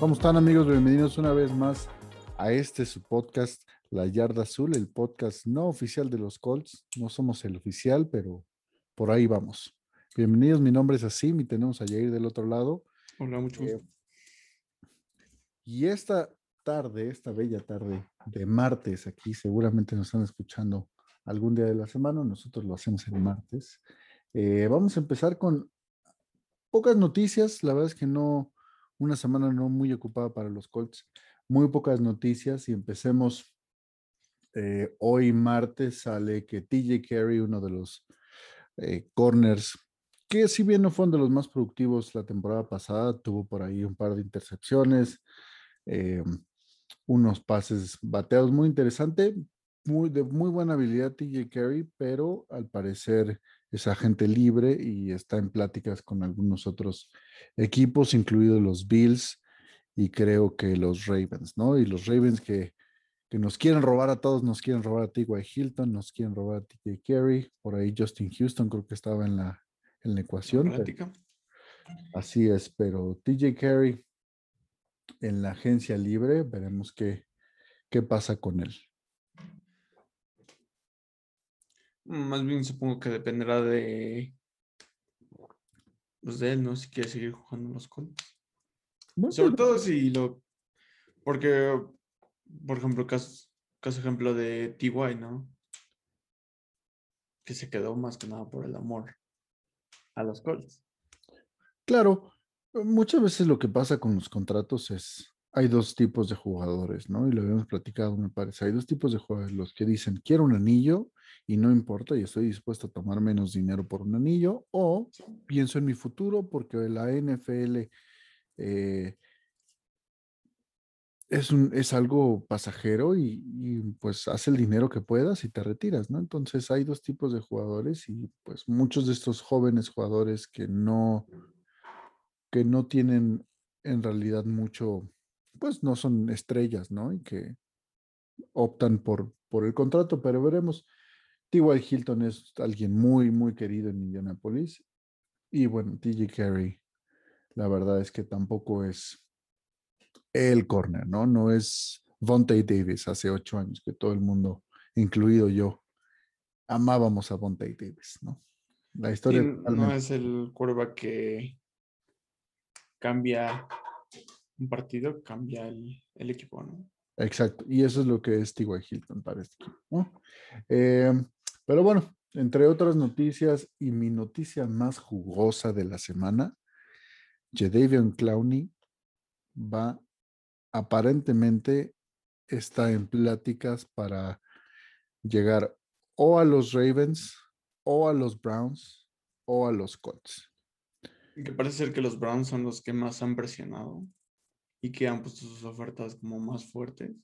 ¿Cómo están amigos? Bienvenidos una vez más a este su podcast, La Yarda Azul, el podcast no oficial de los Colts. No somos el oficial, pero por ahí vamos. Bienvenidos, mi nombre es Asim y tenemos a Jair del otro lado. Hola, mucho Eh, gusto. Y esta tarde, esta bella tarde de martes, aquí seguramente nos están escuchando algún día de la semana, nosotros lo hacemos el martes. Eh, vamos a empezar con pocas noticias, la verdad es que no, una semana no muy ocupada para los Colts, muy pocas noticias y empecemos. eh, hoy martes sale que TJ Carey, uno de los eh, corners, que si bien no fueron de los más productivos la temporada pasada, tuvo por ahí un par de intercepciones, eh, unos pases bateados muy interesante, muy, de muy buena habilidad TJ Carey, pero al parecer es agente libre y está en pláticas con algunos otros equipos, incluidos los Bills y creo que los Ravens, ¿no? Y los Ravens que, que nos quieren robar a todos, nos quieren robar a T.Y. Hilton, nos quieren robar a TJ Carey, por ahí Justin Houston creo que estaba en la, en la ecuación. pero-. Así es, pero TJ Carey en la agencia libre, veremos qué, qué pasa con él. Más bien supongo que dependerá de, pues de él, ¿no? Si quiere seguir jugando los Colts. Sobre todo si lo... Porque, por ejemplo, caso, caso ejemplo de TY, ¿no? Que se quedó más que nada por el amor a los Colts. Claro, muchas veces lo que pasa con los contratos es, hay dos tipos de jugadores, ¿no? Y lo habíamos platicado, me parece. Hay dos tipos de jugadores, los que dicen, quiero un anillo y no importa, y estoy dispuesto a tomar menos dinero por un anillo, o pienso en mi futuro porque la NFL eh, es, un, es algo pasajero y, y, pues haz el dinero que puedas y te retiras, ¿no? Entonces hay dos tipos de jugadores y pues muchos de estos jóvenes jugadores que no, que no tienen en realidad mucho, pues no son estrellas, ¿no? Y que optan por, por el contrato, pero veremos. T.Y. Hilton es alguien muy, muy querido en Indianapolis. Y bueno, TJ Carey, la verdad es que tampoco es el corner, ¿no? No es Vontae Davis hace ocho años, que todo el mundo, incluido yo, amábamos a Vontae Davis, ¿no? La Sí, historia. no es el quarterback que cambia un partido, cambia el, el equipo, ¿no? Exacto, y eso es lo que es T.Y. Hilton para este equipo. ¿no? Eh, pero bueno, entre otras noticias y mi noticia más jugosa de la semana, Jadavion Clowney va aparentemente está en pláticas para llegar o a los Ravens o a los Browns o a los Colts. Que parece ser que los Browns son los que más han presionado y que han puesto sus ofertas como más fuertes.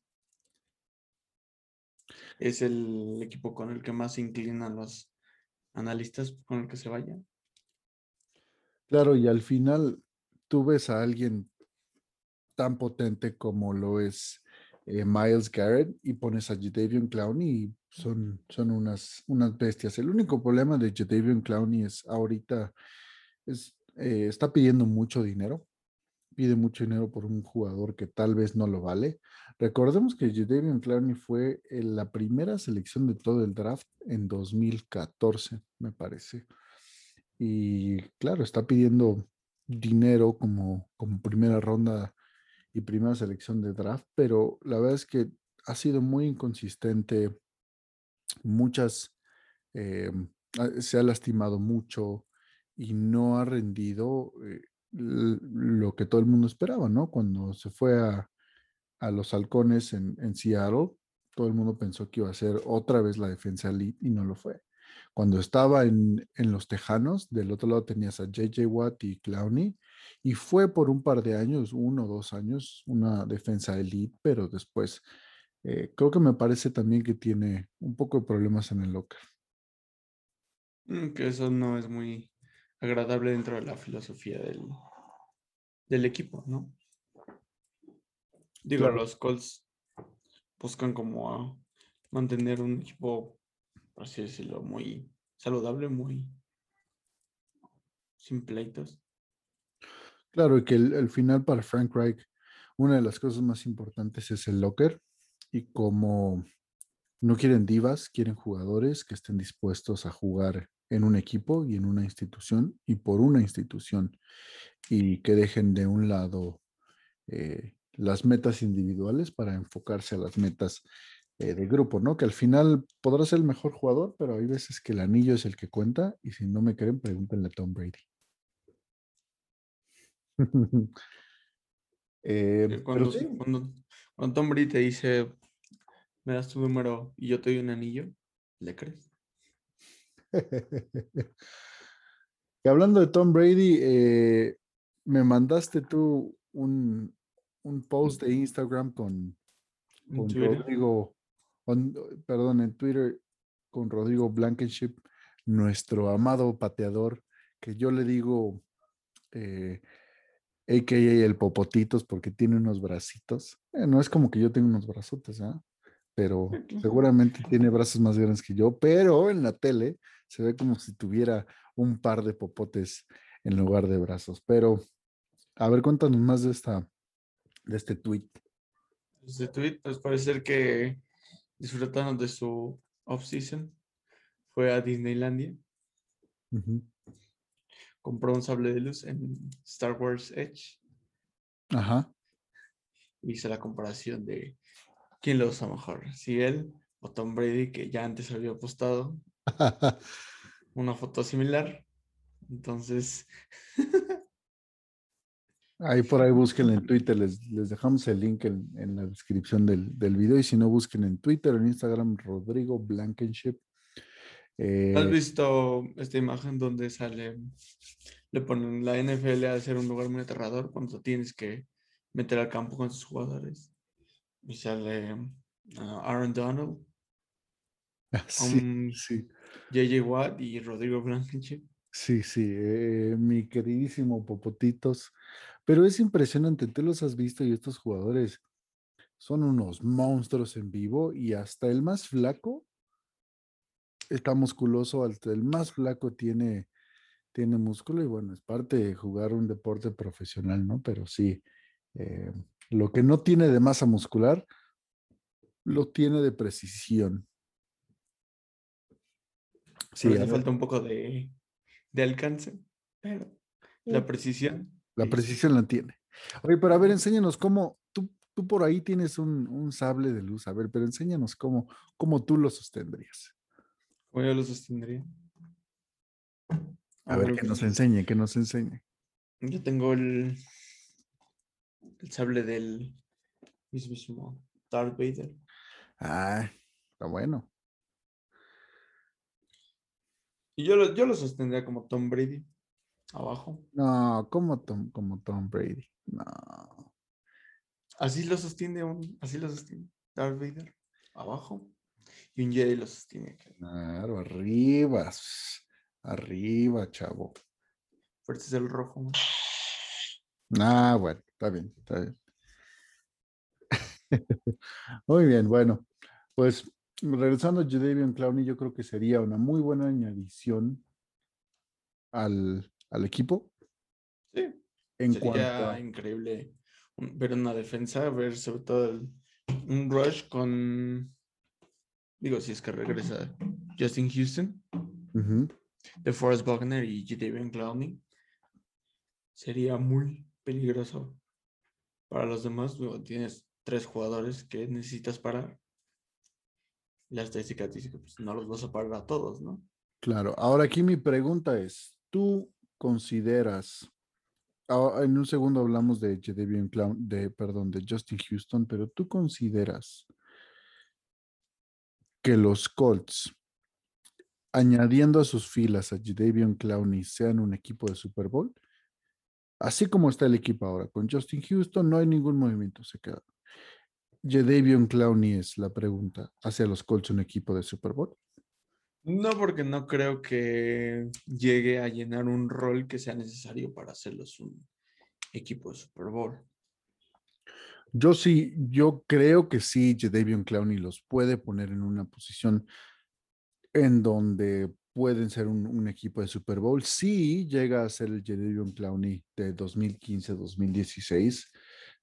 Es el equipo con el que más se inclinan los analistas con el que se vayan. Claro, y al final tú ves a alguien tan potente como lo es eh, Miles Garrett y pones a Jadavion Clowney y son, son unas, unas bestias. El único problema de Jadavion Clowney es ahorita es, eh, está pidiendo mucho dinero, pide mucho dinero por un jugador que tal vez no lo vale. Recordemos que Jadavion Clowney fue eh, la primera selección de todo el draft en 2014, me parece. Y claro, está pidiendo dinero como, como primera ronda y primera selección de draft, pero la verdad es que ha sido muy inconsistente. Muchas, eh, se ha lastimado mucho y no ha rendido eh, lo que todo el mundo esperaba, ¿no? Cuando se fue a, a los halcones en, en Seattle, todo el mundo pensó que iba a ser otra vez la defensa elite y no lo fue. Cuando estaba en, en los Tejanos, del otro lado tenías a JJ Watt y Clowney, y fue por un par de años, uno o dos años, una defensa elite, pero después eh, creo que me parece también que tiene un poco de problemas en el locker. Mm, Que eso no es muy agradable dentro de la filosofía del, del equipo, ¿no? Digo, Claro. los Colts buscan como a mantener un equipo, por así decirlo, muy saludable, muy sin pleitos. Claro, y que el, el final para Frank Reich una de las cosas más importantes es el locker y como no quieren divas, quieren jugadores que estén dispuestos a jugar en un equipo y en una institución y por una institución y que dejen de un lado eh, las metas individuales para enfocarse a las metas eh, de grupo, ¿no? Que al final podrá ser el mejor jugador, pero hay veces que el anillo es el que cuenta y si no me creen, pregúntenle a Tom Brady. Eh, cuando, cuando, Tom Brady te dice, me das tu número y yo te doy un anillo, ¿le crees? y hablando de Tom Brady, eh, me mandaste tú un, un, post de Instagram con, con Rodrigo, perdón, en Twitter con Rodrigo Blankenship, nuestro amado pateador, que yo le digo eh, a.k.a. el Popotitos, porque tiene unos bracitos. Eh, no es como que yo tengo unos brazotes, ¿ah? Pero seguramente tiene brazos más grandes que yo, pero en la tele se ve como si tuviera un par de popotes en lugar de brazos. Pero, a ver, cuéntanos más de esta, de este tweet. Este tweet, pues parece que disfrutaron de su off-season. Fue a Disneylandia compró un sable de luz en Star Wars Edge. Ajá. Hizo la comparación de quién lo usa mejor, si él o Tom Brady, que ya antes había postado una foto similar. Entonces. ahí por ahí busquen en Twitter, les, dejamos el link en, la descripción del, del, video. Y si no, busquen en Twitter, en Instagram, Rodrigo Blankenship. ¿Has eh, visto esta imagen donde sale, le ponen la NFL a ser un lugar muy aterrador cuando tienes que meter al campo con sus jugadores? Y sale ah, Aaron Donald, sí, sí. JJ Watt y Rodrigo Blankenship. Sí, sí, eh, mi queridísimo Popotitos. Pero es impresionante, tú los has visto y estos jugadores son unos monstruos en vivo y hasta el más flaco está musculoso, el más flaco tiene, tiene músculo y bueno, es parte de jugar un deporte profesional, ¿no? Pero sí, eh, lo que no tiene de masa muscular, lo tiene de precisión. Sí, le falta un poco de, alcance, pero la precisión. La precisión la tiene. Oye, pero a ver, enséñanos cómo, tú, tú por ahí tienes un, un, sable de luz, a ver, pero enséñanos cómo, cómo tú lo sostendrías. ¿Cómo yo lo sostendría? A, ver, que nos enseñe, que nos enseñe. Yo tengo el, el sable del mismo Darth Vader. Ah, está bueno. Y yo lo, yo lo sostendría como Tom Brady, abajo. No, como Tom, como Tom Brady. No. Así lo sostiene así lo sostiene Darth Vader, abajo. Y un Jedi lo sostiene. Claro, arriba. Arriba, chavo. Fuerza del rojo. Ah, bueno, está bien, está bien. muy bien, bueno. Pues regresando a Jadavion Clowney, yo creo que sería una muy buena añadición al, al equipo. Sí. En sería increíble ver una defensa, ver sobre todo un rush con Digo, si es que regresa Justin Houston, de Forrest Buckner y Jadavion Clowney, sería muy peligroso para los demás. tienes tres jugadores que necesitas parar. La estadística que pues, no los vas a parar a todos, ¿no? Claro. Ahora aquí mi pregunta es, ¿tú consideras ah, en un segundo hablamos de de, perdón, de Justin Houston, pero tú consideras que los Colts, añadiendo a sus filas a Jadavion Clowney, sean un equipo de Super Bowl? Así como está el equipo ahora, con Justin Houston no hay ningún movimiento, se queda. Jadavion Clowney es la pregunta, ¿hacia los Colts un equipo de Super Bowl? No, porque no creo que llegue a llenar un rol que sea necesario para hacerlos un equipo de Super Bowl. Yo sí, yo creo que sí, Jadavion Clowney los puede poner en una posición en donde pueden ser un, equipo de Super Bowl. Sí llega a ser el Jadavion Clowney de 2015-2016,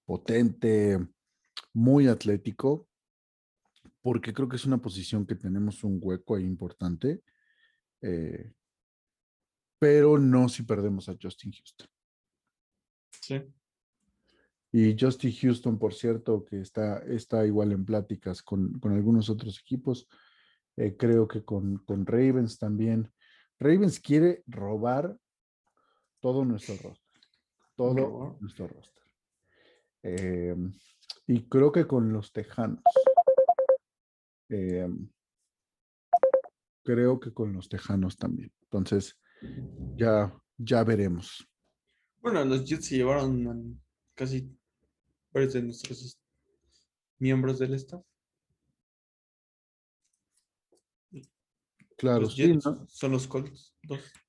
potente, muy atlético, porque creo que es una posición que tenemos un hueco ahí importante, eh, pero no si perdemos a Justin Houston. Sí. Y Justin Houston, por cierto, que está, está igual en pláticas con, algunos otros equipos, eh, creo que con, con Ravens también. Ravens quiere robar todo nuestro roster, todo nuestro roster. Em, y creo que con los Tejanos. Em, creo que con los Tejanos también. Entonces, ya, ya veremos. Bueno, los Jets se llevaron casi varios de nuestros miembros del staff. Claro, sí, son los Colts.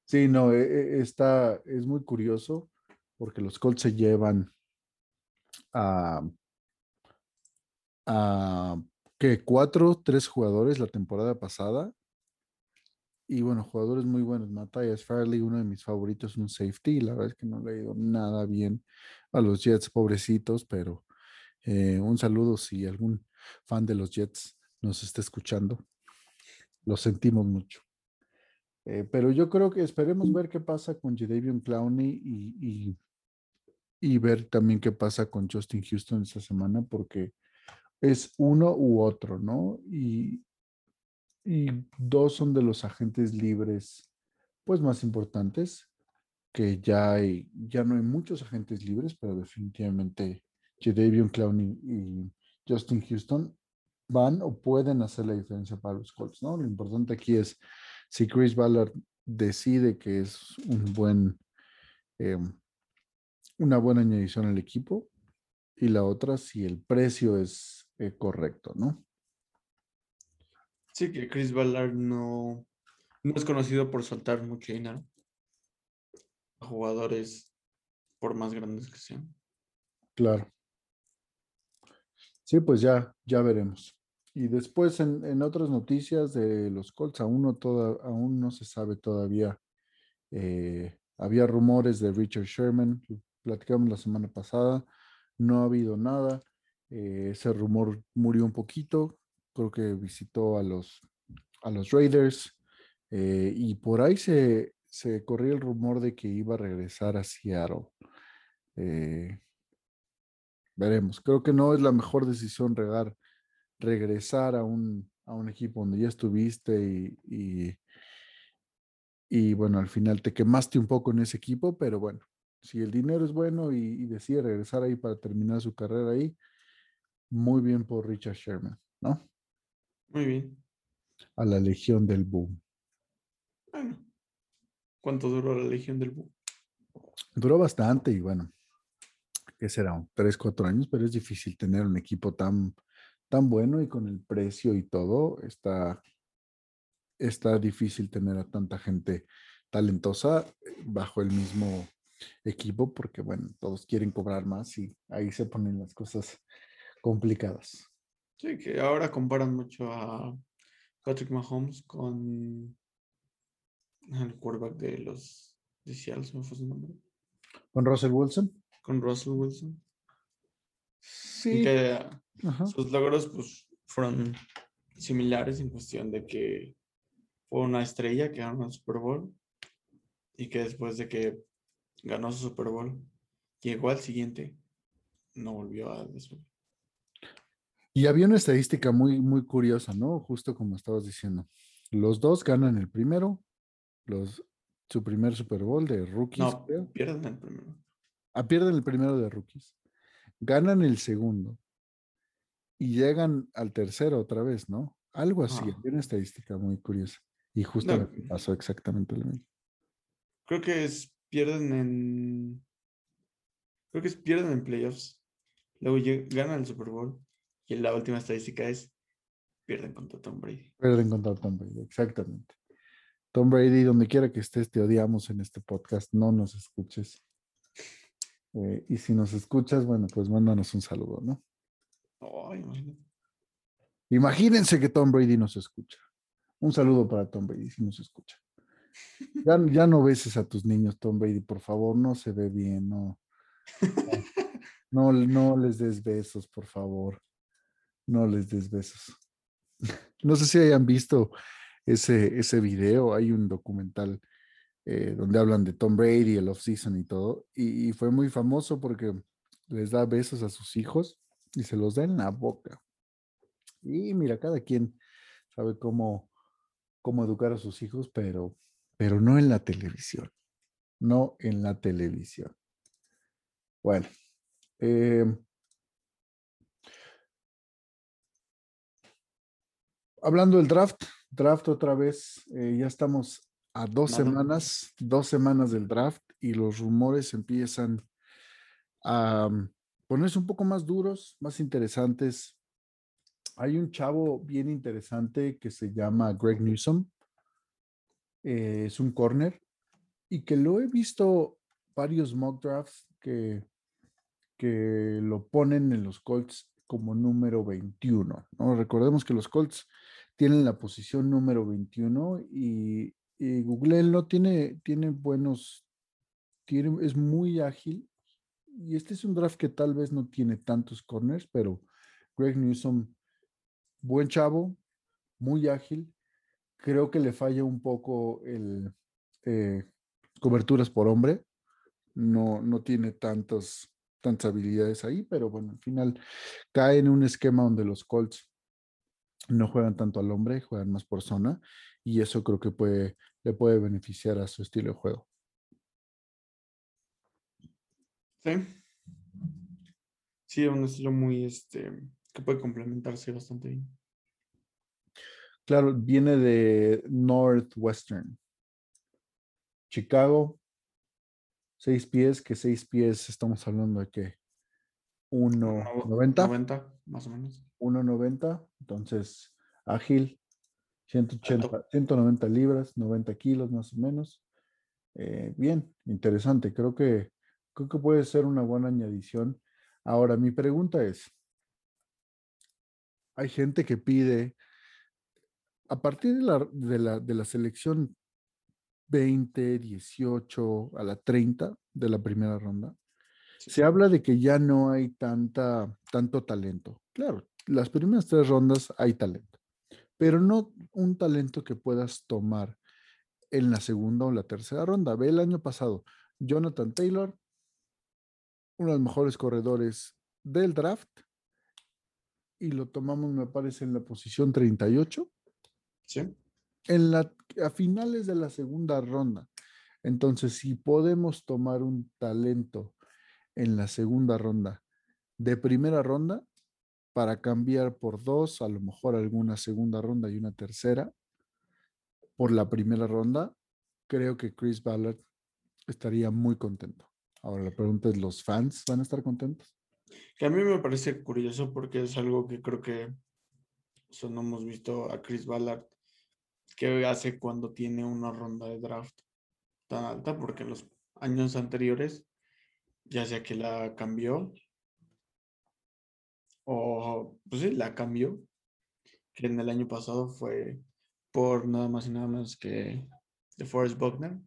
Sí, no, e, e, está, es muy curioso porque los Colts se llevan a, a que cuatro, tres jugadores la temporada pasada. Y bueno, jugadores muy buenos. Matthias Farley, uno de mis favoritos, un safety. La verdad es que no le ha ido nada bien a los Jets, pobrecitos, pero eh, un saludo si algún fan de los Jets nos está escuchando. Lo sentimos mucho. Eh, pero yo creo que esperemos ver qué pasa con Jadavion Clowney y, y, ver también qué pasa con Justin Houston esta semana, porque es uno u otro, ¿no? Y, y dos son de los agentes libres, pues más importantes, que ya hay, ya no hay muchos agentes libres, pero definitivamente Jadavion Clowney y Justin Houston van o pueden hacer la diferencia para los Colts, ¿no? Lo importante aquí es si Chris Ballard decide que es un buen, em, una buena añadición al equipo, y la otra si el precio es eh, correcto, ¿no? Sí, que Chris Ballard no, no es conocido por soltar mucho dinero a jugadores por más grandes que sean. Claro. Sí, pues ya, ya veremos. Y después en, otras noticias de los Colts, aún no, aún no se sabe todavía. Eh, había rumores de Richard Sherman, platicamos la semana pasada, no ha habido nada. Eh, ese rumor murió un poquito, creo que visitó a los, a los Raiders eh, y por ahí se, se corría el rumor de que iba a regresar a Seattle. veremos, creo que no es la mejor decisión regar regresar a un, a un equipo donde ya estuviste y, y, bueno, al final te quemaste un poco en ese equipo, pero bueno, si el dinero es bueno y, decide regresar ahí para terminar su carrera ahí, muy bien por Richard Sherman, ¿no? Muy bien. A la Legión del Boom. Bueno, ¿cuánto duró la Legión del Boom? Duró bastante y bueno, ¿qué será? Tres, cuatro años, pero es difícil tener un equipo tan, tan bueno y con el precio y todo, está, está difícil tener a tanta gente talentosa eh, bajo el mismo equipo porque, bueno, todos quieren cobrar más y ahí se ponen las cosas complicadas. Sí, que ahora comparan mucho a Patrick Mahomes con el quarterback de los de Seattle, ¿se me fue su nombre? ¿Con Russell Wilson? Con Russell Wilson. Sí. sus logros pues, fueron similares en cuestión de que fue una estrella que ganó el Super Bowl y que después de que ganó su Super Bowl, llegó al siguiente, no volvió a Y había una estadística muy, muy curiosa, ¿no? Justo como estabas diciendo. Los dos ganan el primero, los, su primer Super Bowl de rookies. No, pierden el primero. Ah, pierden el primero de rookies ganan el segundo y llegan al tercero otra vez, ¿no? Algo así, ah. una estadística muy curiosa. Y justo pasó exactamente lo mismo. Creo que es pierden en. Creo que es pierden en playoffs. Luego ganan el Super Bowl. Y la última estadística es pierden contra Tom Brady. Pierden contra Tom Brady, exactamente. Tom Brady, donde quiera que estés, te odiamos en este podcast. No nos escuches. Eh, y si nos escuchas, bueno, pues mándanos un saludo, ¿no? Imagínense que Tom Brady nos escucha. Un saludo para Tom Brady si nos escucha. Ya, ya no beses a tus niños, Tom Brady, por favor, no se ve bien, no. No, no les des besos, por favor. No les des besos. No sé si hayan visto ese, ese video. Hay un documental eh, donde hablan de Tom Brady, el off-season y todo. Y, fue muy famoso porque les da besos a sus hijos y se los da en la boca. Y mira, cada quien sabe cómo, cómo educar a sus hijos, pero, pero no en la televisión. No en la televisión. Bueno. Eh, hablando del draft, draft otra vez, eh, ya estamos a dos semanas, dos semanas del draft y los rumores empiezan a mm, ponerse un poco más duros, más interesantes. Hay un chavo bien interesante que se llama Greg Newsom. Eh, es un corner y que lo he visto varios mock drafts que, que lo ponen en los Colts como número 21. ¿no? Recordemos que los Colts tienen la posición número 21 y, y Google tiene, tiene buenos, tiene, es muy ágil. Y este es un draft que tal vez no tiene tantos corners, pero Greg Newsom, buen chavo, muy ágil. Creo que le falla un poco el eh, coberturas por hombre. No, no tiene tantas, tantas habilidades ahí, pero bueno, al final cae en un esquema donde los Colts no juegan tanto al hombre, juegan más por zona y eso creo que puede, le puede beneficiar a su estilo de juego. Sí. Sí, un estilo muy, este, que puede complementarse bastante bien. Claro, viene de Northwestern. Chicago, seis pies, que seis pies estamos hablando de que 1.90. 90, más o menos. 1.90, entonces ágil, 180, 190 libras, 90 kilos más o menos. Eh, bien, interesante. Creo que, creo que puede ser una buena añadición. Ahora, mi pregunta es, hay gente que pide, a partir de la, de la, de la selección 20, 18 a la 30 de la primera ronda, se habla de que ya no hay tanta, tanto talento. Claro, las primeras tres rondas hay talento pero no un talento que puedas tomar en la segunda o la tercera ronda. Ve el año pasado, Jonathan Taylor, uno de los mejores corredores del draft, y lo tomamos, me parece, en la posición 38. Sí. En la, a finales de la segunda ronda. Entonces, si podemos tomar un talento en la segunda ronda de primera ronda, para cambiar por dos, a lo mejor alguna segunda ronda y una tercera por la primera ronda, creo que Chris Ballard estaría muy contento. Ahora la pregunta es, ¿los fans van a estar contentos? Que a mí me parece curioso porque es algo que creo que no hemos visto a Chris Ballard que hace cuando tiene una ronda de draft tan alta, porque en los años anteriores, ya sea que la cambió o pues sí, la cambió, que en el año pasado fue por nada más y nada menos que de Forrest Buckner,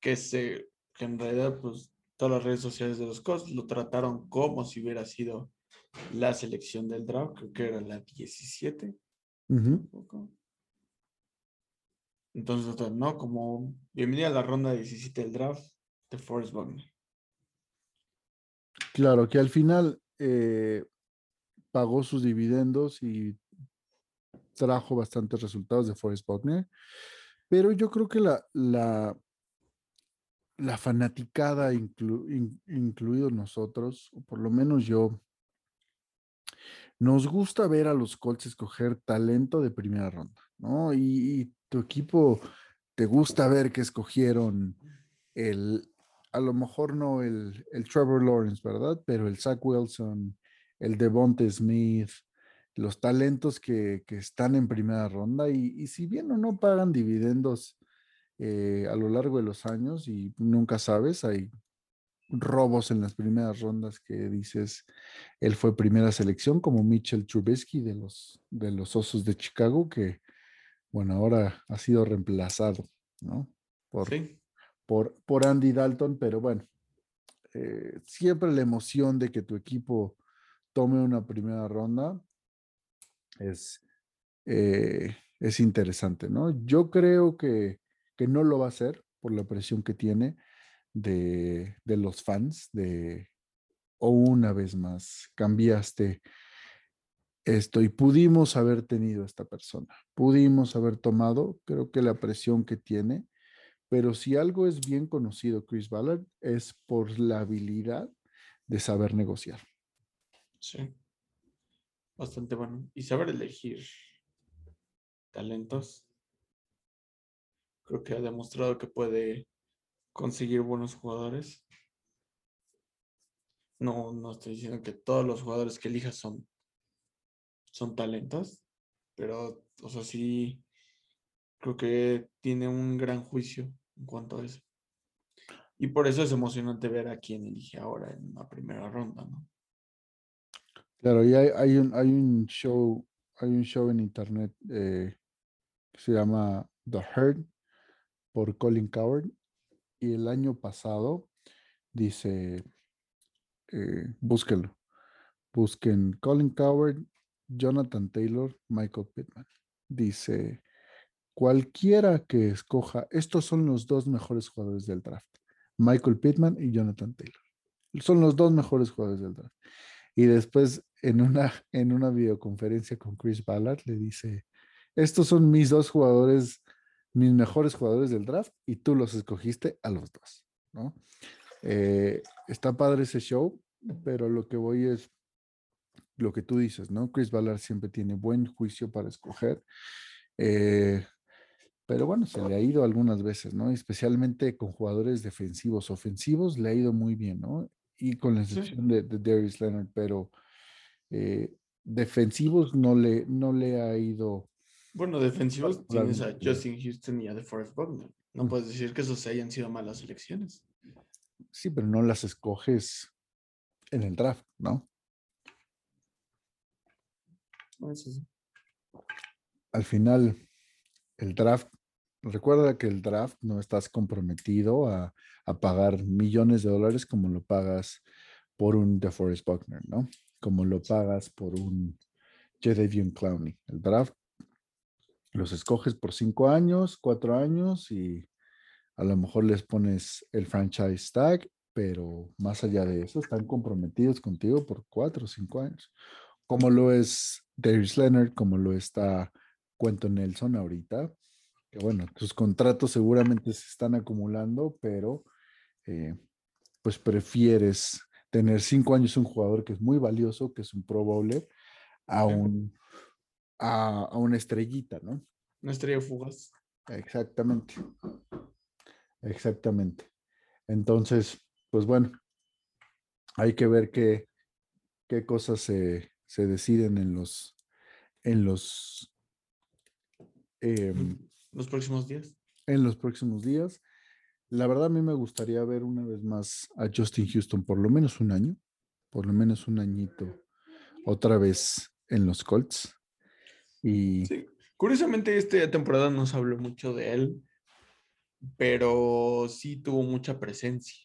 que, se, que en realidad pues todas las redes sociales de los Cos lo trataron como si hubiera sido la selección del draft, creo que era la 17. Entonces, ¿no? Como bienvenida a la ronda 17 del draft de Forrest Buckner. Claro, que al final eh, pagó sus dividendos y trajo bastantes resultados de Forest Buckner. Pero yo creo que la, la, fanaticada, incluido nosotros, o por lo menos yo, nos gusta ver a los Colts escoger talento de primera ronda, ¿no? Y, tu equipo te gusta ver que escogieron el, a lo mejor no el, el Trevor Lawrence, ¿verdad? Pero el Zach Wilson, el Devonte Smith, los talentos que, están en primera ronda y, si bien o no pagan dividendos eh, a lo largo de los años y nunca sabes, hay robos en las primeras rondas que dices, él fue primera selección como Mitchell Trubisky de los, de los Osos de Chicago que, bueno, ahora ha sido reemplazado, ¿no? Por, por, por Andy Dalton, pero bueno, eh, siempre la emoción de que tu equipo tome una primera ronda es, eh, es interesante, ¿no? Yo creo que, que, no lo va a hacer por la presión que tiene de, de los fans, de, o una vez más, cambiaste esto y pudimos haber tenido esta persona, pudimos haber tomado, creo que la presión que tiene, pero si algo es bien conocido, Chris Ballard, es por la habilidad de saber negociar. Sí, bastante bueno. Y saber elegir talentos. Creo que ha demostrado que puede conseguir buenos jugadores. No, no estoy diciendo que todos los jugadores que elijas son son talentos, pero, o sea, sí, creo que tiene un gran juicio en cuanto a eso. Y por eso es emocionante ver a quién elige ahora en la primera ronda, ¿no? Claro, y hay, un, hay un show, hay un show en internet eh, que se llama The Herd por Colin Coward. Y el año pasado dice, eh, búsquenlo, busquen Colin Coward Jonathan Taylor, Michael Pittman. Dice, cualquiera que escoja, estos son los dos mejores jugadores del draft. Michael Pittman y Jonathan Taylor. Son los dos mejores jugadores del draft. Y después en una, en una videoconferencia con Chris Ballard le dice, estos son mis dos jugadores, mis mejores jugadores del draft y tú los escogiste a los dos, ¿no? Eh, está padre ese show, pero lo que voy es, lo que tú dices, ¿no? Chris Ballard siempre tiene buen juicio para escoger. Eh, pero bueno, se le ha ido algunas veces, ¿no? Especialmente con jugadores defensivos, ofensivos, le ha ido muy bien, ¿no? Y con la excepción de, Darius Leonard, pero eh, defensivos no le, no le ha ido. Bueno, defensivos tienes a Justin Houston y a DeForest Buckner. No puedes decir que esos hayan sido malas elecciones. Sí, pero no las escoges en el draft, ¿no? Al final, el draft, recuerda que el draft no estás comprometido a, pagar millones de dólares como lo pagas por un DeForest Buckner, ¿no? Como lo pagas por un Jadavion Clowney. El draft los escoges por cinco años, cuatro años y a lo mejor les pones el franchise tag, pero más allá de eso están comprometidos contigo por cuatro o cinco años como lo es Darius Leonard, como lo está Cuento Nelson ahorita. Que bueno, tus contratos seguramente se están acumulando, pero eh, pues prefieres tener cinco años un jugador que es muy valioso, que es un Pro Bowler, a, un, a, una estrellita, ¿no? Una estrella fugaz. Exactamente. Exactamente. Entonces, pues bueno, hay que ver qué, qué cosas se, se deciden en los, en los, em, los próximos días. En los próximos días. La verdad a mí me gustaría ver una vez más a Justin Houston por lo menos un año, por lo menos un añito, otra vez en los Colts. Y curiosamente esta temporada no se habló mucho de él, pero sí tuvo mucha presencia.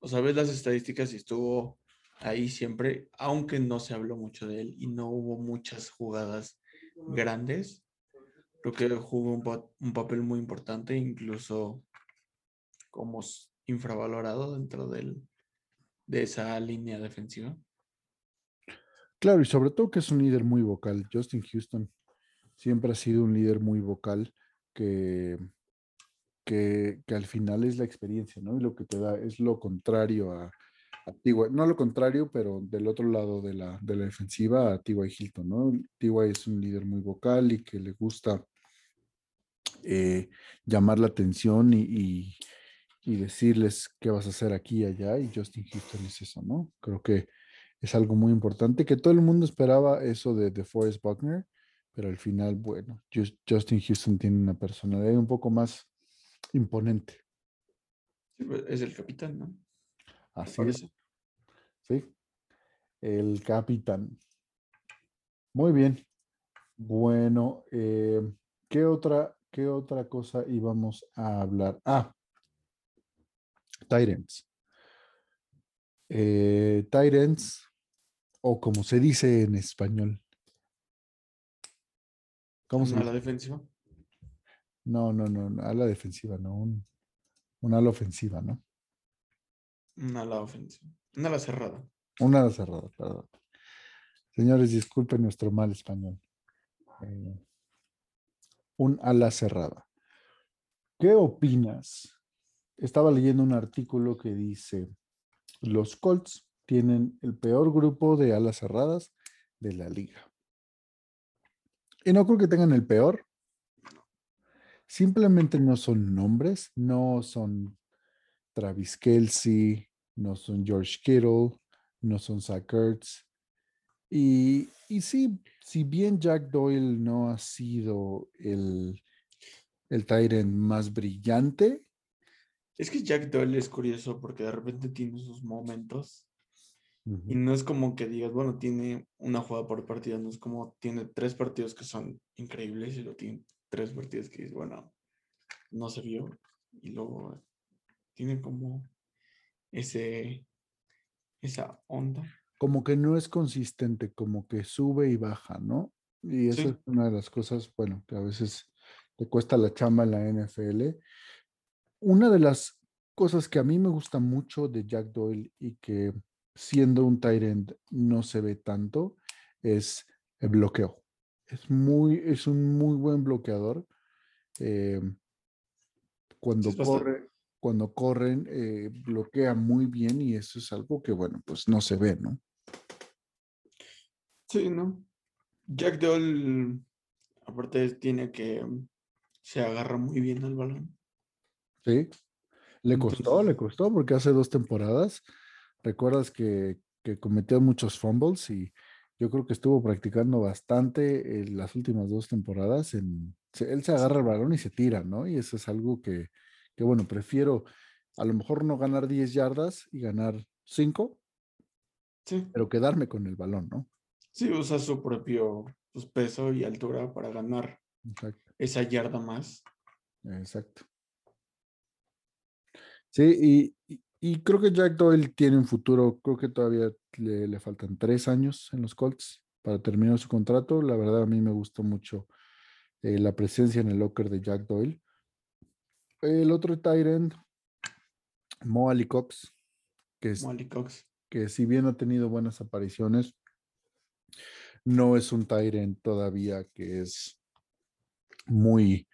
O sea, ves las estadísticas y estuvo ahí siempre, aunque no se habló mucho de él y no hubo muchas jugadas grandes, creo que jugó un, papel muy importante, incluso como infravalorado dentro del, de esa línea defensiva. Claro, y sobre todo que es un líder muy vocal. Justin Houston siempre ha sido un líder muy vocal que, que, que, al final es la experiencia, ¿no? Y lo que te da es lo contrario a, no lo contrario, pero del otro lado de la, de la defensiva a T.Y. Hilton, ¿no? T.Y. es un líder muy vocal y que le gusta eh, llamar la atención y, decirles qué vas a hacer aquí y allá, y Justin Houston es eso, ¿no? Creo que es algo muy importante, que todo el mundo esperaba eso de, de Forrest Buckner, pero al final, bueno, Justin Houston tiene una personalidad un poco más imponente. Pues, es el capitán, ¿no? Así es. Sí. El capitán. Muy bien. Bueno, eh, ¿qué, otra, ¿qué otra cosa íbamos a hablar? Ah, Tyrants. Eh, Tyrants, o como se dice en español. ¿Cómo se ¿A la defensiva? No, no, no, a la defensiva, no, un, una ala ofensiva, ¿no? Una ala ofensiva, una ala cerrada. Una ala cerrada, perdón. Señores, disculpen nuestro mal español. Eh, un ala cerrada. ¿Qué opinas? Estaba leyendo un artículo que dice, los Colts tienen el peor grupo de alas cerradas de la liga. Y no creo que tengan el peor. Simplemente no son nombres, no son Travis Kelsey, no son George Kittle, no son Zach Ertz. Y, y sí, si bien Jack Doyle no ha sido el, el Tyrant más brillante. Es que Jack Doyle es curioso porque de repente tiene sus momentos y no es como que digas, bueno, tiene una jugada por partido, no es como tiene tres partidos que son increíbles y lo tiene tres partidos que dices, bueno, no se vio. Y luego tiene como ese, esa onda. Como que no es consistente, como que sube y baja, ¿no? Y eso es una de las cosas, bueno, que a veces te cuesta la chamba en la NFL. Una de las cosas que a mí me gusta mucho de Jack Doyle y que siendo un tight end no se ve tanto, es el bloqueo. Es, muy, es un muy buen bloqueador. Eh, cuando, corre, cuando corren, eh, bloquea muy bien y eso es algo que, bueno, pues no se ve, ¿no? Sí, ¿no? Jack Doll, aparte, tiene que se agarra muy bien al balón. Sí, le costó, le costó, porque hace dos temporadas recuerdas que, cometió muchos fumbles y yo creo que estuvo practicando bastante en las últimas dos temporadas. En, él se agarra el balón y se tira, ¿no? Y eso es algo que, bueno, prefiero a lo mejor no ganar 10 yardas y ganar 5, sí. pero quedarme con el balón, ¿no? Sí, usa su propio pues, peso y altura para ganar esa yarda más. Exacto. Sí, y, y creo que Jack Doyle tiene un futuro, creo que todavía le, faltan tres años en los Colts para terminar su contrato. La verdad a mí me gustó mucho eh, la presencia en el locker de Jack Doyle. El otro Tyrant, Mo Ali Cox, que es, Cox. que si bien ha tenido buenas apariciones, no es un Tyrant todavía que es muy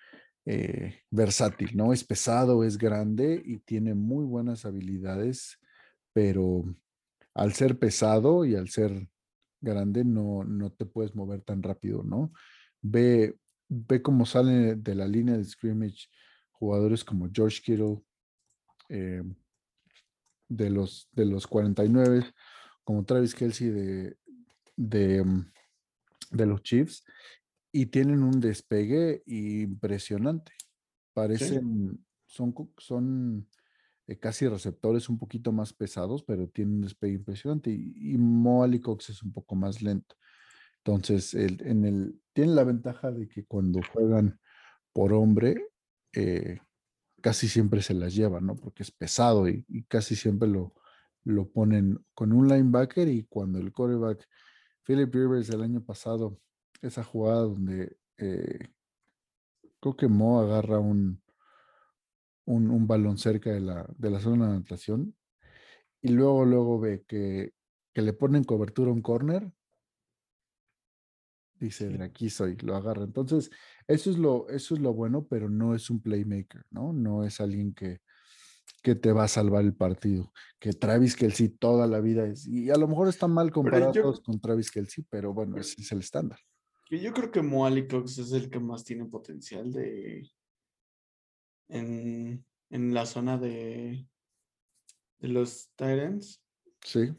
eh, versátil, ¿no? Es pesado, es grande y tiene muy buenas habilidades, pero al ser pesado y al ser grande no, no te puedes mover tan rápido, ¿no? Ve, ve cómo salen de la línea de scrimmage jugadores como George Kittle, eh, de, los, de los 49, como Travis Kelsey de, de, mm, de los Chiefs, y tienen un despegue impresionante. Parecen, son, son eh, casi receptores un poquito más pesados, pero tienen un despegue impresionante. Y, y Cox es un poco más lento. Entonces, el, en el, tiene la ventaja de que cuando juegan por hombre, eh, casi siempre se las llevan, ¿no? Porque es pesado y, y, casi siempre lo, lo ponen con un linebacker y cuando el quarterback, Philip Rivers el año pasado esa jugada donde eh, creo que Mo agarra un, un, balón cerca de la, de la zona de anotación y luego, luego ve que, que le ponen cobertura a un corner. Dice, de aquí soy, lo agarra. Entonces, eso es lo, eso es lo bueno, pero no es un playmaker, ¿no? No es alguien que, que te va a salvar el partido. Que Travis Kelsey toda la vida es. Y a lo mejor está mal comparados con Travis Kelsey, pero bueno, ese es el estándar. Yo creo que Moali Cox es el que más tiene potencial de. En, la zona de, de los Tyrants. Sí.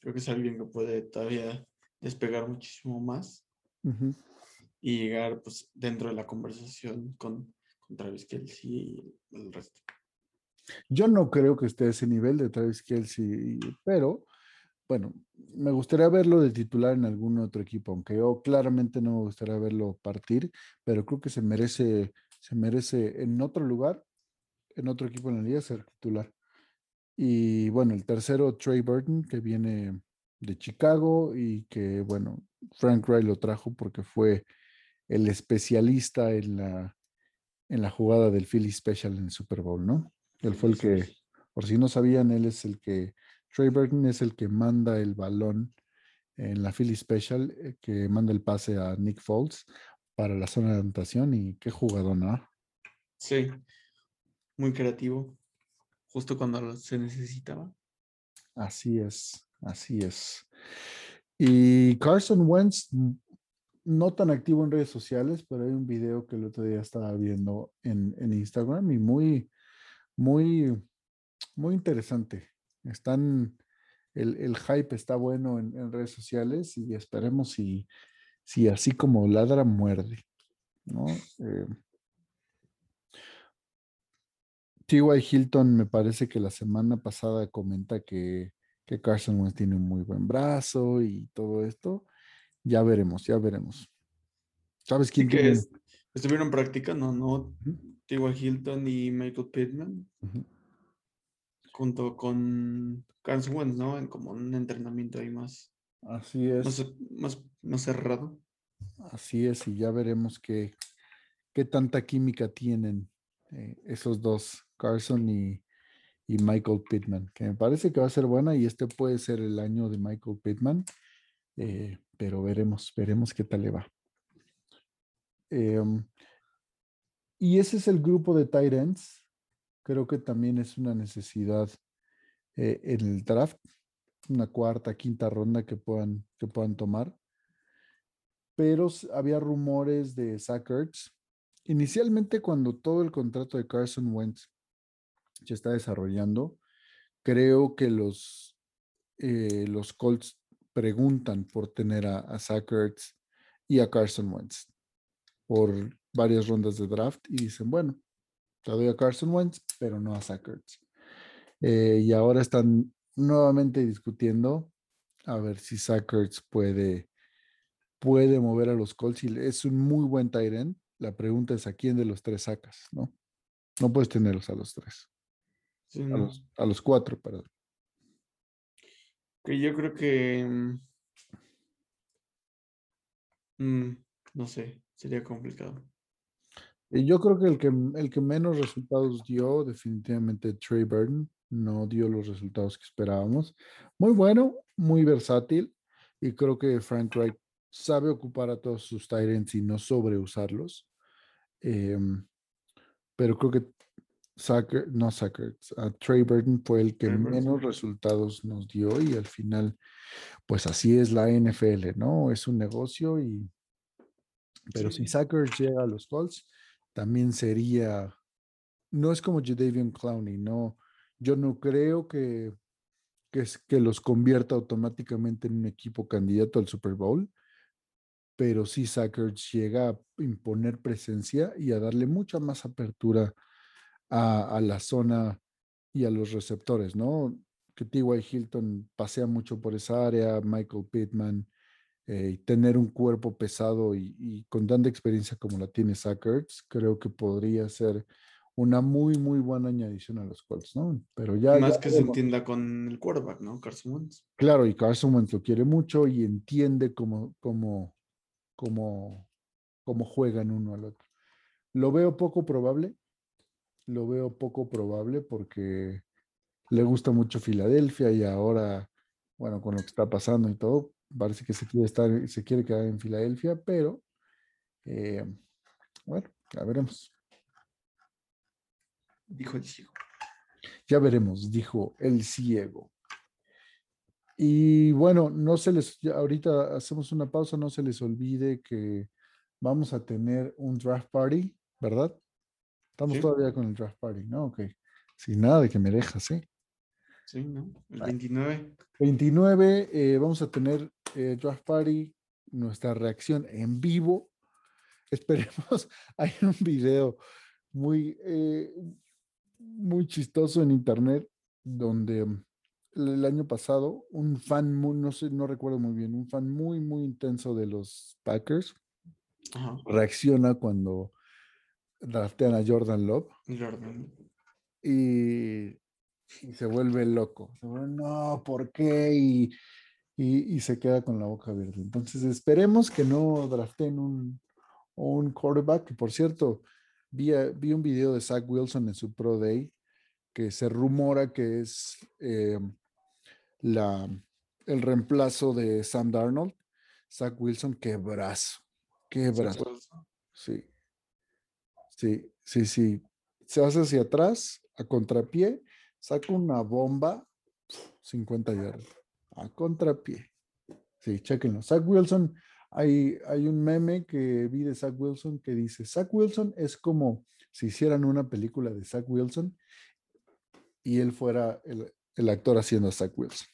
Creo que es alguien que puede todavía despegar muchísimo más y llegar pues dentro de la conversación con, con Travis Kelsey y el resto. Yo no creo que esté a ese nivel de Travis Kelsey, pero bueno, me gustaría verlo de titular en algún otro equipo, aunque yo claramente no me gustaría verlo partir, pero creo que se merece, se merece en otro lugar, en otro equipo en la liga, ser titular. Y bueno, el tercero, Trey Burton, que viene de Chicago y que, bueno, Frank Wright lo trajo porque fue el especialista en la, en la jugada del Philly Special en el Super Bowl, ¿no? Él fue el que, por si no sabían, él es el que, Trey Burton es el que manda el balón en la Philly Special, eh, que manda el pase a Nick Foles para la zona de anotación y qué jugador, ¿no? Sí, muy creativo, justo cuando se necesitaba. Así es, así es. Y Carson Wentz, no tan activo en redes sociales, pero hay un video que el otro día estaba viendo en, Instagram y muy, muy, muy interesante. Están, el, hype está bueno en, redes sociales y esperemos si, si así como ladra, muerde. ¿no? Eh, T.Y. Hilton me parece que la semana pasada comenta que, que Carson Wentz tiene un muy buen brazo y todo esto. Ya veremos, ya veremos. ¿Sabes quién que estuvieron practicando, no? T.Y. Hilton y Michael Pittman. Junto con Carson Wentz, ¿no? En como un entrenamiento ahí más. Así es. Más, más, cerrado. Así es, y ya veremos qué, qué tanta química tienen eh, esos dos Carson y, Michael Pittman, que me parece que va a ser buena y este puede ser el año de Michael Pittman, eh, pero veremos, veremos qué tal le va. Em, y ese es el grupo de tight ends. Creo que también es una necesidad eh, en el draft, una cuarta, quinta ronda que puedan, que puedan tomar. Pero había rumores de Zach Inicialmente, cuando todo el contrato de Carson Wentz se está desarrollando. Creo que los, eh, los Colts preguntan por tener a, a y a Carson Wentz por varias rondas de draft y dicen, bueno, te doy a Carson Wentz, pero no a Zach eh, y ahora están nuevamente discutiendo a ver si Zach puede, puede mover a los Colts. Y es un muy buen tight end. La pregunta es a quién de los tres sacas, ¿no? No puedes tenerlos a los tres a, los, cuatro, perdón. Que yo creo que. Mm, mm, no sé, sería complicado. Yo creo que el que el que menos resultados dio, definitivamente Trey Burton, no dio los resultados que esperábamos. Muy bueno, muy versátil, y creo que Frank Wright sabe ocupar a todos sus Tyrants y no sobreusarlos. Em, pero creo que no Sacker, Trey Burton fue el que menos resultados nos dio y al final, pues así es la NFL, ¿no? Es un negocio y... Pero si Sackers llega a los Colts, también sería... No es como Jadavion Clowney, no. Yo no creo que, que, que los convierta automáticamente en un equipo candidato al Super Bowl, pero sí Sackers llega a imponer presencia y a darle mucha más apertura a, la zona y a los receptores, ¿no? Que T.Y. Hilton pasea mucho por esa área, Michael Pittman, eh, tener un cuerpo pesado y, con tanta experiencia como la tiene Sackers, creo que podría ser una muy, muy buena añadición a los Colts, ¿no? Pero ya. Más que se entienda con el quarterback, ¿no? Carson Wentz. Claro, y Carson Wentz lo quiere mucho y entiende cómo, cómo, cómo, cómo juegan uno al otro. Lo veo poco probable, lo veo poco probable porque le gusta mucho Filadelfia y ahora, bueno, con lo que está pasando y todo, parece que se quiere estar, se quiere quedar en Filadelfia, pero eh, bueno, ya veremos. Dijo el ciego. Ya veremos, dijo el ciego. Y bueno, no se les, ahorita hacemos una pausa, no se les olvide que vamos a tener un draft party, ¿verdad? Estamos todavía con el draft party, ¿no? Ok. Sin nada de que me dejas, ¿eh? Sí, ¿no? El 29. 29, eh, vamos a tener eh, draft party, nuestra reacción en vivo. Esperemos, hay un video muy, eh, muy chistoso en internet donde mm, el año pasado un fan, no sé, no recuerdo muy bien, un fan muy, muy intenso de los Packers reacciona cuando draftean a Jordan Love. Jordan. Y y se vuelve loco. no, ¿por qué? Y, y, se queda con la boca abierta. Entonces, esperemos que no draften un, un quarterback. por cierto, vi, vi un video de Zach Wilson en su Pro Day que se rumora que es eh, la, el reemplazo de Sam Darnold. Zach Wilson, qué brazo, qué brazo. Sí, sí, sí, sí. Se hace hacia atrás, a contrapié, saca una bomba, 50 yardas, a contrapié. Sí, chequenlo. Zach Wilson, hay, hay un meme que vi de Zach Wilson que dice, Zach Wilson es como si hicieran una película de Zach Wilson y él fuera el, actor haciendo a Zach Wilson.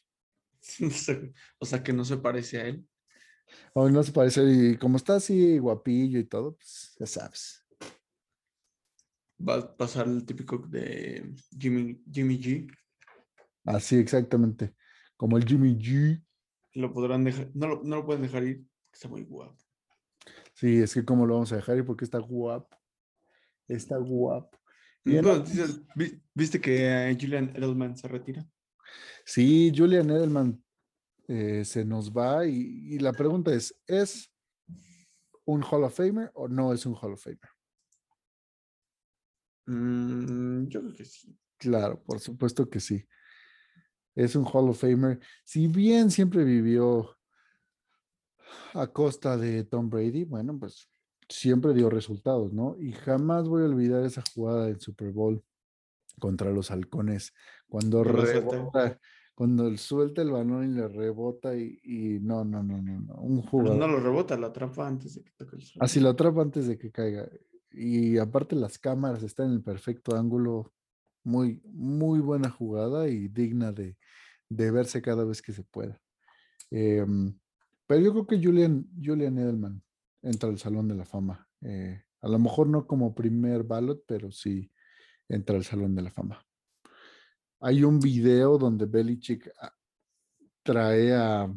o sea, que no se parece a él. O no se parece, y como está así guapillo y todo, pues ya sabes. Va a pasar el típico de Jimmy, Jimmy G. Así, exactamente. Como el Jimmy G. Lo podrán dejar, no lo, no lo pueden dejar ir, está muy guapo. Sí, es que cómo lo vamos a dejar ir porque está guapo. Está guapo. ¿Viste que Julian Edelman se retira? Sí, Julian Edelman eh, se nos va y, la pregunta es, ¿es un Hall of Famer o no es un Hall of Famer? Mm, yo creo que sí. Claro, por supuesto que sí. Es un Hall of Famer. Si bien siempre vivió a costa de Tom Brady, bueno, pues siempre dio resultados, ¿no? Y jamás voy a olvidar esa jugada del Super Bowl contra los halcones, cuando rebota, cuando suelta el balón y le rebota y, no, no, no, no, no, un jugador. no lo rebota, lo atrapa antes de que toque el suelo. Así lo atrapa antes de que caiga. Y aparte las cámaras están en el perfecto ángulo, muy, muy buena jugada y digna de, verse cada vez que se pueda. Em, pero yo creo que Julian, Julian Edelman entra al Salón de la Fama. Eh, a lo mejor no como primer ballot, pero sí entra al Salón de la Fama. Hay un video donde Belichick ah, trae a,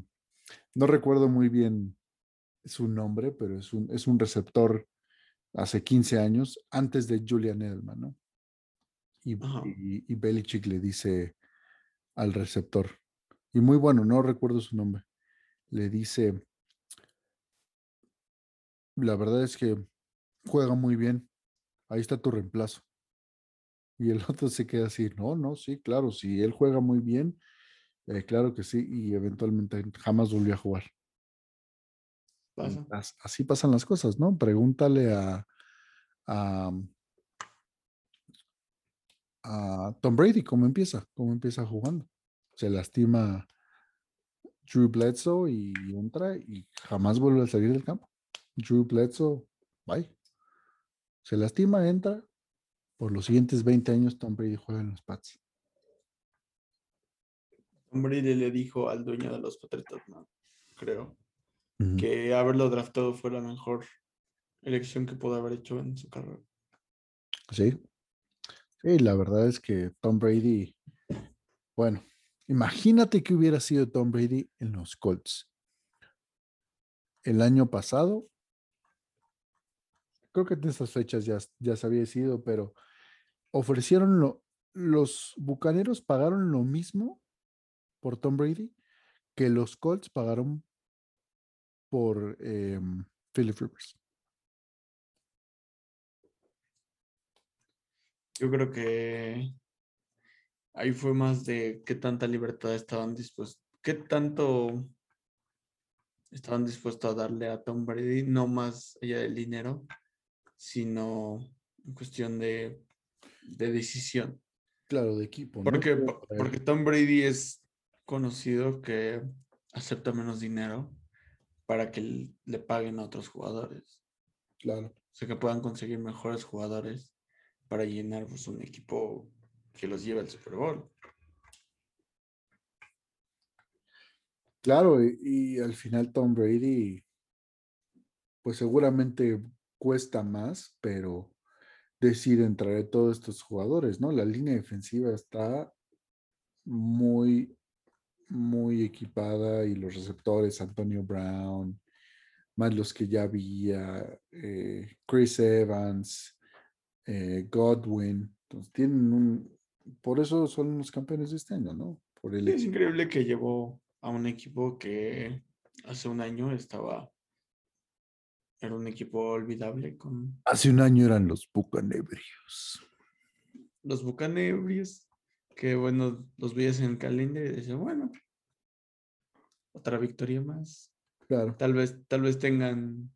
no recuerdo muy bien su nombre, pero es un, es un receptor hace 15 años, antes de Julian Edelman, ¿no? Y, y, y, Belichick le dice al receptor, y muy bueno, no recuerdo su nombre, le dice, la verdad es que juega muy bien. Ahí está tu reemplazo. Y el otro se queda así, no, no, sí, claro, si él juega muy bien, eh, claro que sí, y eventualmente jamás volvió a jugar. Así pasan las cosas, ¿no? Pregúntale a, a, a Tom Brady cómo empieza, cómo empieza jugando. Se lastima Drew Bledsoe y entra y jamás vuelve a salir del campo. Drew Bledsoe, bye. Se lastima, entra. Por los siguientes 20 años, Tom Brady juega en los Pats. Tom Brady le dijo al dueño de los Patriotas, creo, que haberlo draftado fue la mejor elección que pudo haber hecho en su carrera. Sí. Sí, la verdad es que Tom Brady, bueno, imagínate que hubiera sido Tom Brady en los Colts. El año pasado creo que en esas fechas ya, ya se había sido, pero ofrecieron lo, los Bucaneros pagaron lo mismo por Tom Brady que los Colts pagaron por eh, Philip Rivers. Yo creo que ahí fue más de qué tanta libertad estaban dispuestos, qué tanto estaban dispuestos a darle a Tom Brady, no más allá del dinero, sino en cuestión de, decisión. Claro, de equipo. Porque, porque Tom Brady es conocido que acepta menos dinero para que le paguen a otros jugadores. Claro. O sea, que puedan conseguir mejores jugadores para llenar pues, un equipo que los lleve al Super Bowl. Claro, y, al final Tom Brady, pues seguramente cuesta más, pero decide entrar a todos estos jugadores, ¿no? La línea defensiva está muy, muy equipada y los receptores, Antonio Brown, más los que ya había, eh, Chris Evans, eh, Godwin, entonces tienen un, por eso son los campeones de este año, ¿no? Por el es increíble que llevó a un equipo que hace un año estaba era un equipo olvidable con hace un año eran los Bucanebrios. Los Bucanebrios que bueno, los veías en el calendario y decías, bueno, otra victoria más. Claro. Tal vez tal vez tengan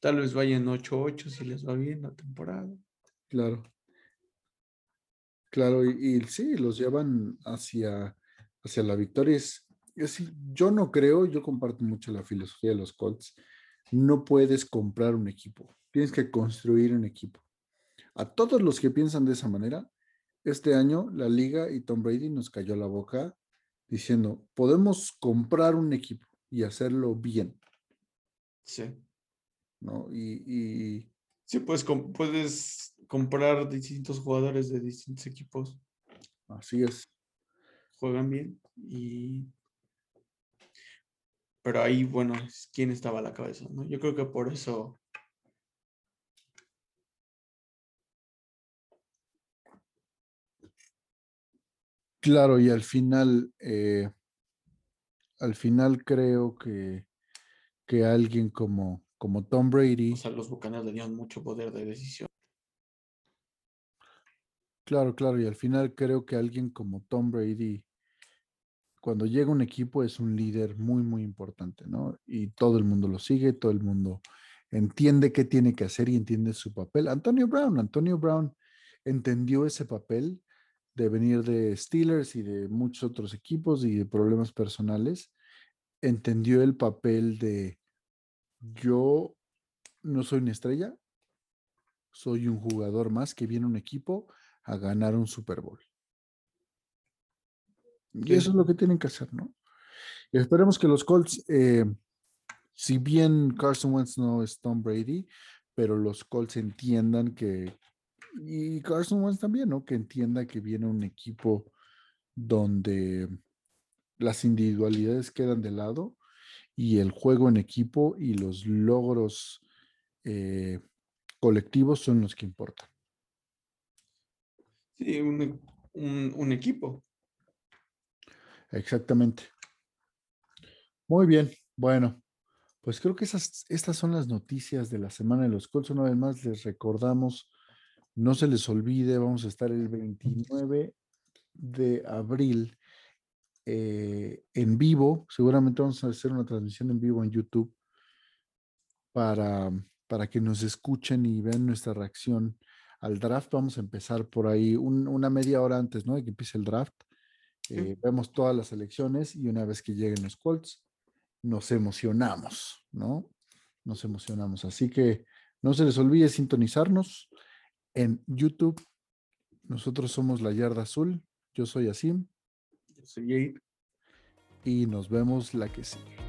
tal vez vayan 8-8 si les va bien la temporada. Claro. Claro, y, sí, los llevan hacia, hacia la victoria. Es, yo no creo, yo comparto mucho la filosofía de los Colts. No puedes comprar un equipo, tienes que construir un equipo. A todos los que piensan de esa manera, este año la liga y Tom Brady nos cayó la boca diciendo, podemos comprar un equipo y hacerlo bien. Sí. ¿No? Y, y... sí, pues puedes comprar distintos jugadores de distintos equipos. Así es. Juegan bien y... Pero ahí, bueno, ¿quién estaba a la cabeza? ¿no? Yo creo que por eso... Claro, y al final, eh, al final creo que, que alguien como, como Tom Brady. O sea, los bucaneros le dieron mucho poder de decisión. Claro, claro, y al final creo que alguien como Tom Brady, cuando llega un equipo, es un líder muy, muy importante, ¿no? Y todo el mundo lo sigue, todo el mundo entiende qué tiene que hacer y entiende su papel. Antonio Brown, Antonio Brown entendió ese papel de venir de Steelers y de muchos otros equipos y de problemas personales. Entendió el papel de yo no soy una estrella, soy un jugador más que viene un equipo a ganar un Super Bowl. Y eso es lo que tienen que hacer, ¿no? Y esperemos que los Colts, eh, si bien Carson Wentz no es Tom Brady, pero los Colts entiendan que, y Carson Wentz también, ¿no? Que entienda que viene un equipo donde las individualidades quedan de lado y el juego en equipo y los logros eh, colectivos son los que importan. Sí, un, equipo. Exactamente. Muy bien, bueno, pues creo que esas, estas son las noticias de la semana de los Colts. Una vez más les recordamos, no se les olvide, vamos a estar el 29 de abril eh, en vivo. Seguramente vamos a hacer una transmisión en vivo en YouTube para, para que nos escuchen y vean nuestra reacción al draft. Vamos a empezar por ahí una media hora antes, ¿no? De que empiece el draft. Eh, vemos todas las elecciones y una vez que lleguen los Colts, nos emocionamos, ¿no? Nos emocionamos. Así que no se les olvide sintonizarnos en YouTube. Nosotros somos La Yarda Azul. Yo soy Asim. Yo soy Jade. Y nos vemos la que sigue.